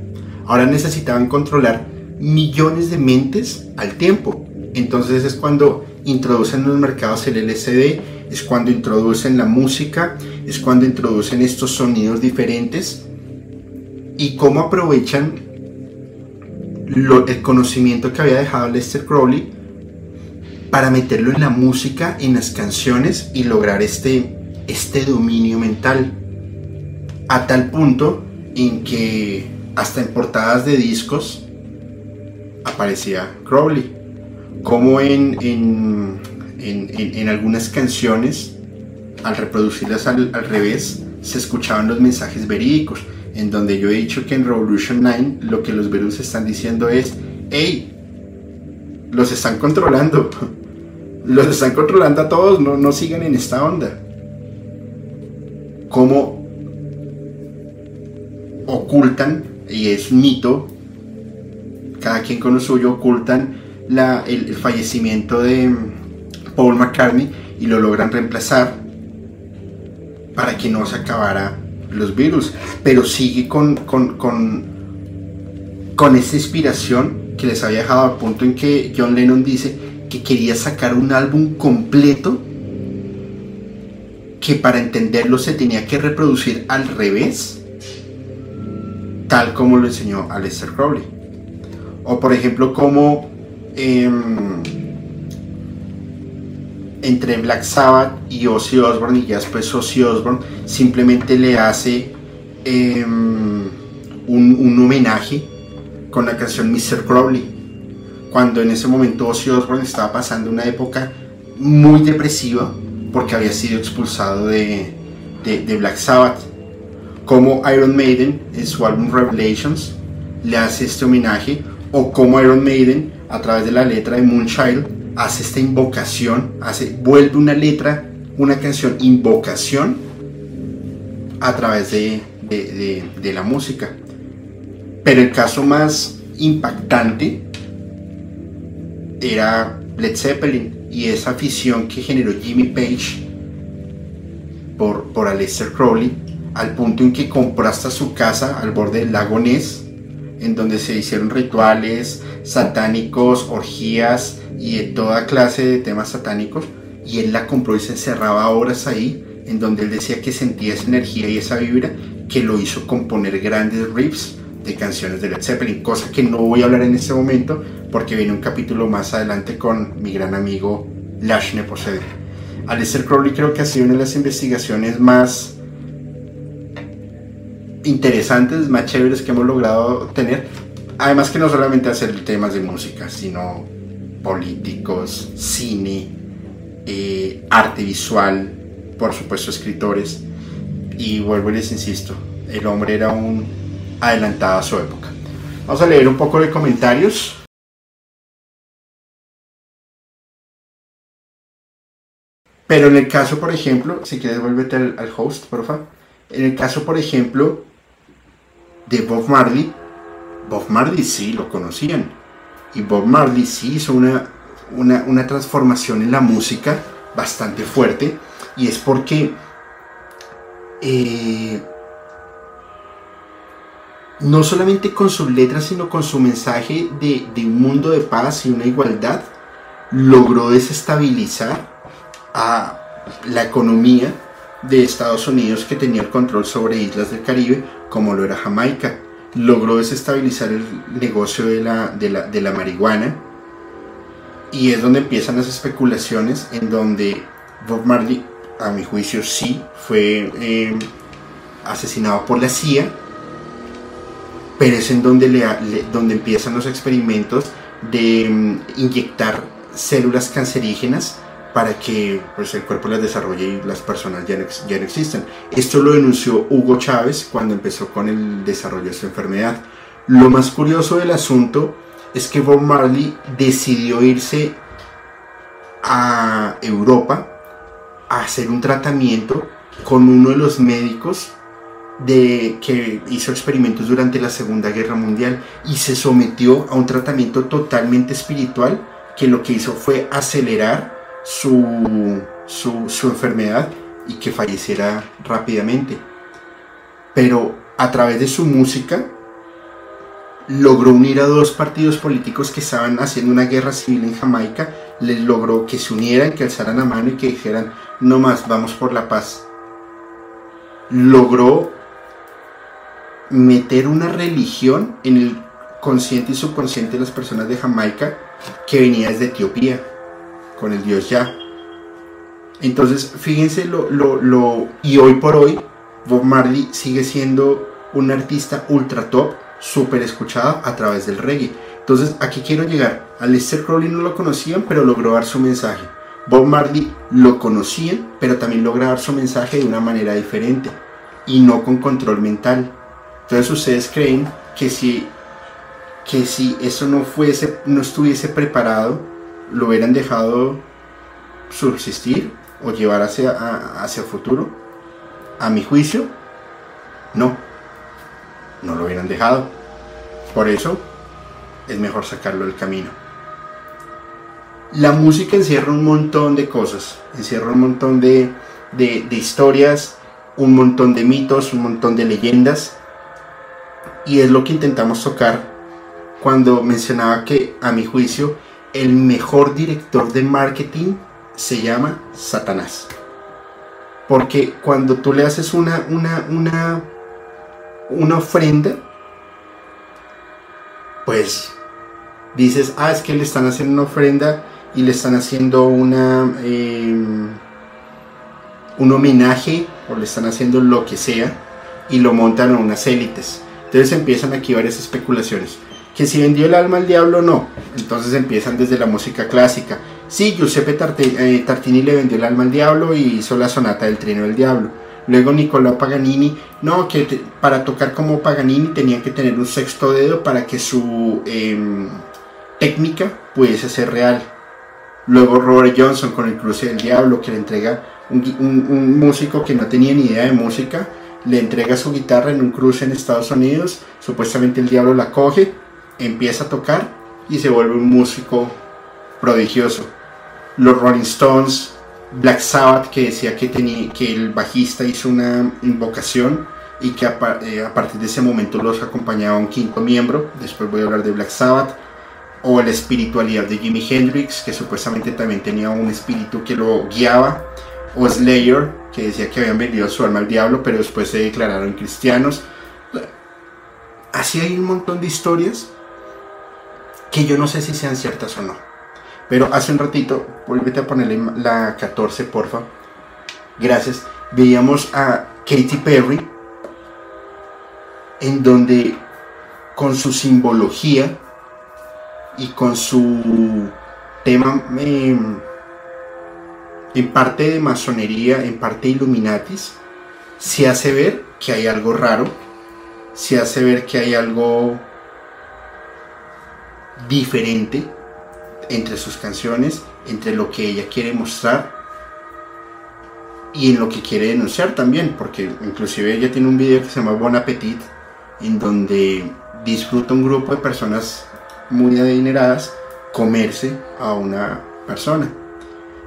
Ahora necesitaban controlar millones de mentes al tiempo. Entonces es cuando introducen en los mercados el LCD, es cuando introducen la música, es cuando introducen estos sonidos diferentes y cómo aprovechan el conocimiento que había dejado Lester Crowley para meterlo en la música, en las canciones y lograr este, este dominio mental. A tal punto en que hasta en portadas de discos aparecía Crowley. Como en, en, algunas canciones, al reproducirlas al, revés, se escuchaban los mensajes verídicos. En donde yo he dicho que en Revolution 9 lo que los Beatles están diciendo es: ¡Hey! Los están controlando. (laughs) Los están controlando a todos, no, no sigan en esta onda. Cómo ocultan y es mito, cada quien con lo suyo ocultan la, el, fallecimiento de Paul McCartney y lo logran reemplazar para que no se acabara los virus, pero sigue con, con, con, con esta inspiración que les había dejado al punto en que John Lennon dice que quería sacar un álbum completo que para entenderlo se tenía que reproducir al revés tal como lo enseñó Aleister Crowley. O por ejemplo, como em, entre Black Sabbath y Ozzy Osbourne, y ya después Ozzy Osbourne simplemente le hace em, un, un, homenaje con la canción Mr. Crowley. Cuando en ese momento Ozzy Osbourne estaba pasando una época muy depresiva porque había sido expulsado de, Black Sabbath como Iron Maiden en su álbum Revelations le hace este homenaje o como Iron Maiden a través de la letra de Moonchild hace esta invocación, hace, vuelve una letra, una canción invocación a través de, de la música. Pero el caso más impactante era Led Zeppelin y esa afición que generó Jimmy Page por, por Aleister Crowley al punto en que compró hasta su casa al borde del lago Ness, en donde se hicieron rituales satánicos, orgías y de toda clase de temas satánicos, y él la compró y se encerraba horas ahí en donde él decía que sentía esa energía y esa vibra que lo hizo componer grandes riffs de canciones de Led Zeppelin, cosa que no voy a hablar en este momento porque viene un capítulo más adelante con mi gran amigo Lashne Posede. Aleister Crowley creo que ha sido una de las investigaciones más interesantes, más chéveres que hemos logrado tener. Además que no solamente hacer temas de música, sino políticos, cine, eh, arte visual, por supuesto escritores. Y vuelvo y les insisto, el hombre era un adelantado a su época. Vamos a leer un poco de comentarios. Pero en el caso, por ejemplo, si quieres vuélvete al, al host, porfa. En el caso, por ejemplo, de Bob Marley, Bob Marley sí lo conocían. Y Bob Marley sí hizo una, una, transformación en la música bastante fuerte. Y es porque eh, no solamente con sus letras, sino con su mensaje de, de, un mundo de paz y una igualdad, logró desestabilizar a la economía de Estados Unidos que tenía el control sobre islas del Caribe, como lo era Jamaica. Logró desestabilizar el negocio de la, de la, marihuana. Y es donde empiezan las especulaciones en donde Bob Marley, a mi juicio, sí fue eh, asesinado por la CIA, pero es en donde, le, donde empiezan los experimentos de mm, inyectar células cancerígenas para que pues, el cuerpo las desarrolle y las personas ya no, ya no existen. Esto lo denunció Hugo Chávez cuando empezó con el desarrollo de su enfermedad. Lo más curioso del asunto es que Bob Marley decidió irse a Europa a hacer un tratamiento con uno de los médicos de, que hizo experimentos durante la Segunda Guerra Mundial y se sometió a un tratamiento totalmente espiritual que lo que hizo fue acelerar su, su, enfermedad y que falleciera rápidamente. Pero a través de su música logró unir a dos partidos políticos que estaban haciendo una guerra civil en Jamaica, les logró que se unieran, que alzaran la mano y que dijeran, no más, vamos por la paz. Logró meter una religión en el consciente y subconsciente de las personas de Jamaica que venía desde Etiopía con el dios ya. Entonces, fíjense lo, lo, y hoy por hoy, Bob Marley sigue siendo un artista ultra top, súper escuchado a través del reggae. Entonces, aquí quiero llegar. A Lester Crowley no lo conocían, pero logró dar su mensaje. Bob Marley lo conocían, pero también logra dar su mensaje de una manera diferente y no con control mental. Entonces, ustedes creen que si que si eso no fuese no estuviese preparado lo hubieran dejado subsistir o llevar hacia, hacia el futuro? A mi juicio, no. No lo hubieran dejado. Por eso es mejor sacarlo del camino. La música encierra un montón de cosas, encierra un montón de, de, de historias, un montón de mitos, un montón de leyendas. Y es lo que intentamos tocar cuando mencionaba que, a mi juicio, el mejor director de marketing se llama Satanás. Porque cuando tú le haces una, una, una, una ofrenda, pues dices, ah, es que le están haciendo una ofrenda y le están haciendo una, em, un homenaje o le están haciendo lo que sea y lo montan a unas élites. Entonces empiezan aquí varias especulaciones que si vendió el alma al diablo no. Entonces empiezan desde la música clásica. Sí, Giuseppe eh, Tartini le vendió el alma al diablo y hizo la sonata del trino del diablo. Luego Nicolò Paganini, no, que para tocar como Paganini tenía que tener un sexto dedo para que su em, técnica pudiese ser real. Luego Robert Johnson con el cruce del diablo que le entrega un músico que no tenía ni idea de música, le entrega su guitarra en un cruce en Estados Unidos, supuestamente el diablo la coge, empieza a tocar y se vuelve un músico prodigioso. Los Rolling Stones, Black Sabbath, que decía que, tenía, que el bajista hizo una invocación y que eh, a, partir de ese momento los acompañaba un quinto miembro, después voy a hablar de Black Sabbath, o la espiritualidad de Jimi Hendrix, que supuestamente también tenía un espíritu que lo guiaba, o Slayer, que decía que habían vendido su alma al diablo, pero después se declararon cristianos. Así hay un montón de historias que yo no sé si sean ciertas o no. Pero hace un ratito, vuélvete a ponerle la 14, porfa. Gracias. Veíamos a Katy Perry, en donde con su simbología y con su tema em, en parte de masonería, en parte Illuminatis, se hace ver que hay algo raro, se hace ver que hay algo diferente entre sus canciones, entre lo que ella quiere mostrar y en lo que quiere denunciar también, porque inclusive ella tiene un video que se llama Bon Appetit, en donde disfruta un grupo de personas muy adineradas comerse a una persona.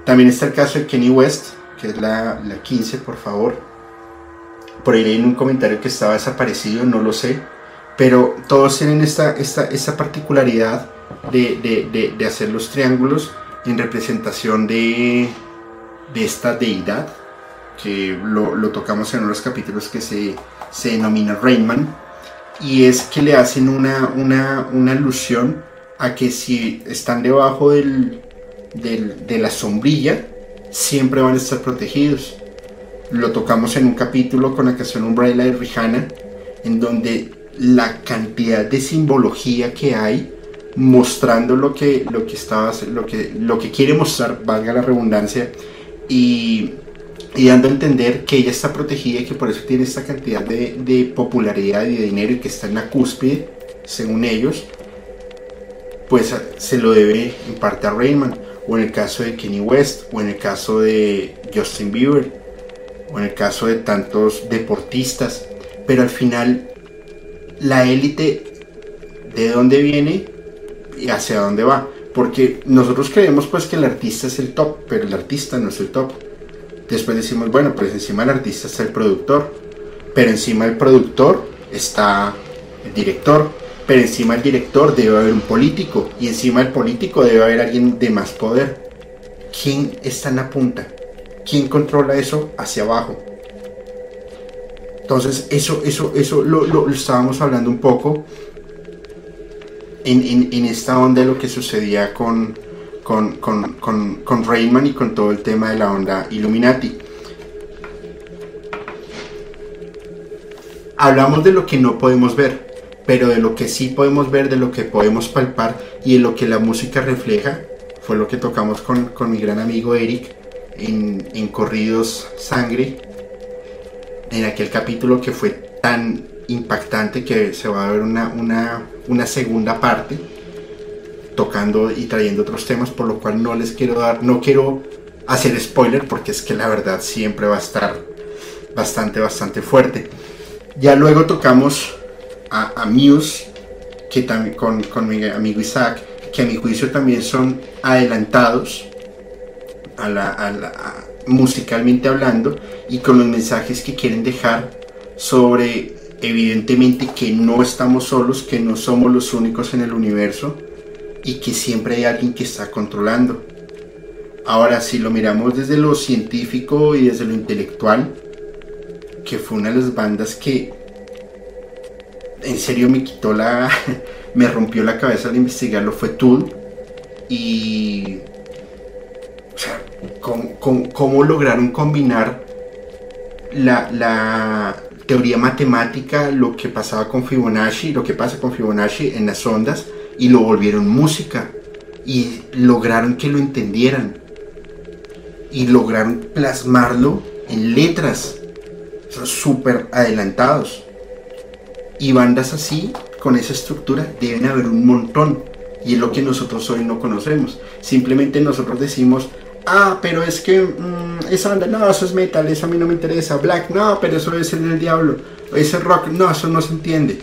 También está el caso de Kenny West, que es la, 15, por favor. Por ahí en un comentario que estaba desaparecido, no lo sé. Pero todos tienen esta, esta, particularidad de, hacer los triángulos en representación de, esta deidad, que lo, tocamos en unos capítulos que se, se denomina Rainman. Y es que le hacen una, una, una alusión a que si están debajo del, de la sombrilla, siempre van a estar protegidos. Lo tocamos en un capítulo con la canción Umbrella de Rihanna, en donde la cantidad de simbología que hay mostrando lo que lo que estaba lo que lo que quiere mostrar valga la redundancia y, dando a entender que ella está protegida y que por eso tiene esta cantidad de, de popularidad y de dinero y que está en la cúspide según ellos pues se lo debe en parte a Rayman, o en el caso de Kenny West, o en el caso de Justin Bieber, o en el caso de tantos deportistas. Pero al final, la élite, ¿de dónde viene y hacia dónde va? Porque nosotros creemos pues que el artista es el top, pero el artista no es el top. Después decimos, bueno, pues encima del artista está el productor, pero encima del productor está el director, pero encima del director debe haber un político y encima del político debe haber alguien de más poder. ¿Quién está en la punta? ¿Quién controla eso hacia abajo? Entonces, eso, eso, eso lo, estábamos hablando un poco en, esta onda de lo que sucedía con, con, con, con Rayman y con todo el tema de la onda Illuminati. Hablamos de lo que no podemos ver pero de lo que sí podemos ver, de lo que podemos palpar y de lo que la música refleja, fue lo que tocamos con, mi gran amigo Eric en, Corridos Sangre, en aquel capítulo que fue tan impactante que se va a ver una, una, segunda parte tocando y trayendo otros temas, por lo cual no les quiero dar, no quiero hacer spoiler porque es que la verdad siempre va a estar bastante, bastante fuerte. Ya luego tocamos a, Muse, que también con, mi amigo Isaac, que a mi juicio también son adelantados a la, musicalmente hablando y con los mensajes que quieren dejar sobre evidentemente que no estamos solos, que no somos los únicos en el universo y que siempre hay alguien que está controlando. Ahora, si lo miramos desde lo científico y desde lo intelectual, que fue una de las bandas que en serio me quitó la. (laughs) me rompió la cabeza al investigarlo fue Tool. Y. O sea, cómo, lograron combinar la, teoría matemática, lo que pasaba con Fibonacci, lo que pasa con Fibonacci en las ondas, y lo volvieron música. Y lograron que lo entendieran. Y lograron plasmarlo en letras. Son súper adelantados. Y bandas así, con esa estructura, deben haber un montón. Y es lo que nosotros hoy no conocemos. Simplemente nosotros decimos, ah, pero es que mm, esa banda, no, eso es metal, eso a mí no me interesa. Black, no, pero eso es el del diablo. Ese rock, no, eso no se entiende.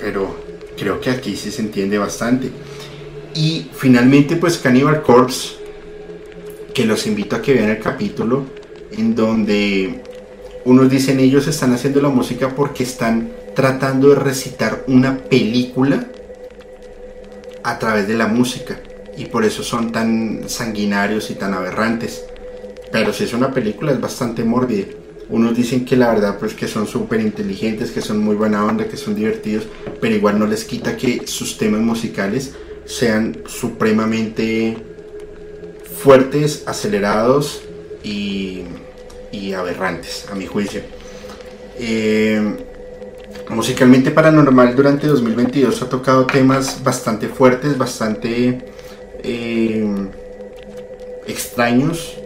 Pero creo que aquí sí se entiende bastante. Y finalmente, pues Cannibal Corpse, que los invito a que vean el capítulo en donde unos dicen ellos están haciendo la música porque están tratando de recitar una película a través de la música. y por eso son tan sanguinarios y tan aberrantes. Pero si es una película es bastante mórbida. Unos dicen que la verdad pues que son súper inteligentes, que son muy buena onda, que son divertidos, pero igual no les quita que sus temas musicales sean supremamente fuertes, acelerados y, aberrantes, a mi juicio. Eh, musicalmente Paranormal durante 2022 ha tocado temas bastante fuertes, bastante eh, extraños,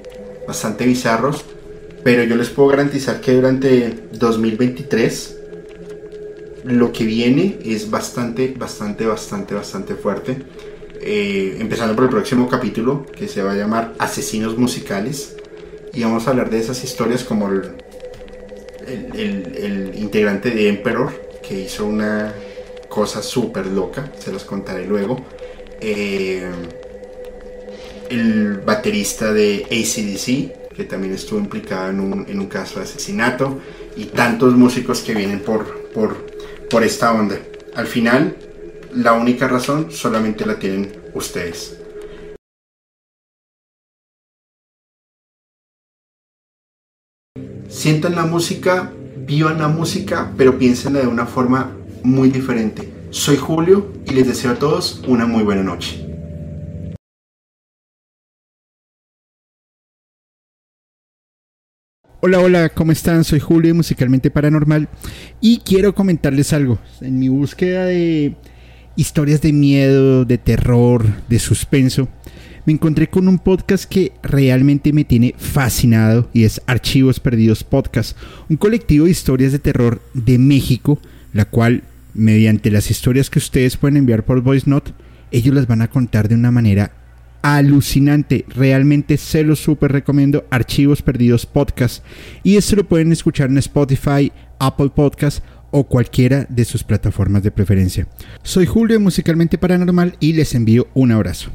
bastante bizarros, pero yo les puedo garantizar que durante 2023 lo que viene es bastante, bastante, bastante, bastante fuerte. Eh, empezando por el próximo capítulo que se va a llamar Asesinos Musicales y vamos a hablar de esas historias como el, el, integrante de Emperor que hizo una cosa súper loca, se los contaré luego. Eh, el baterista de ACDC, que también estuvo implicado en un, en un, caso de asesinato, y tantos músicos que vienen por, por, por esta onda. Al final, la única razón solamente la tienen ustedes. Sientan la música, vivan la música, pero piénsenla de una forma muy diferente. Soy Julio y les deseo a todos una muy buena noche. Hola, hola, ¿cómo están? Soy Julio, musicalmente paranormal, y quiero comentarles algo. En mi búsqueda de historias de miedo, de terror, de suspenso, me encontré con un podcast que realmente me tiene fascinado y es Archivos Perdidos Podcast, un colectivo de historias de terror de México, la cual, mediante las historias que ustedes pueden enviar por Voice Note, ellos las van a contar de una manera alucinante. Realmente se lo súper recomiendo. Archivos Perdidos Podcast. Y esto lo pueden escuchar en Spotify, Apple Podcast o cualquiera de sus plataformas de preferencia. Soy Julio Musicalmente Paranormal y les envío un abrazo.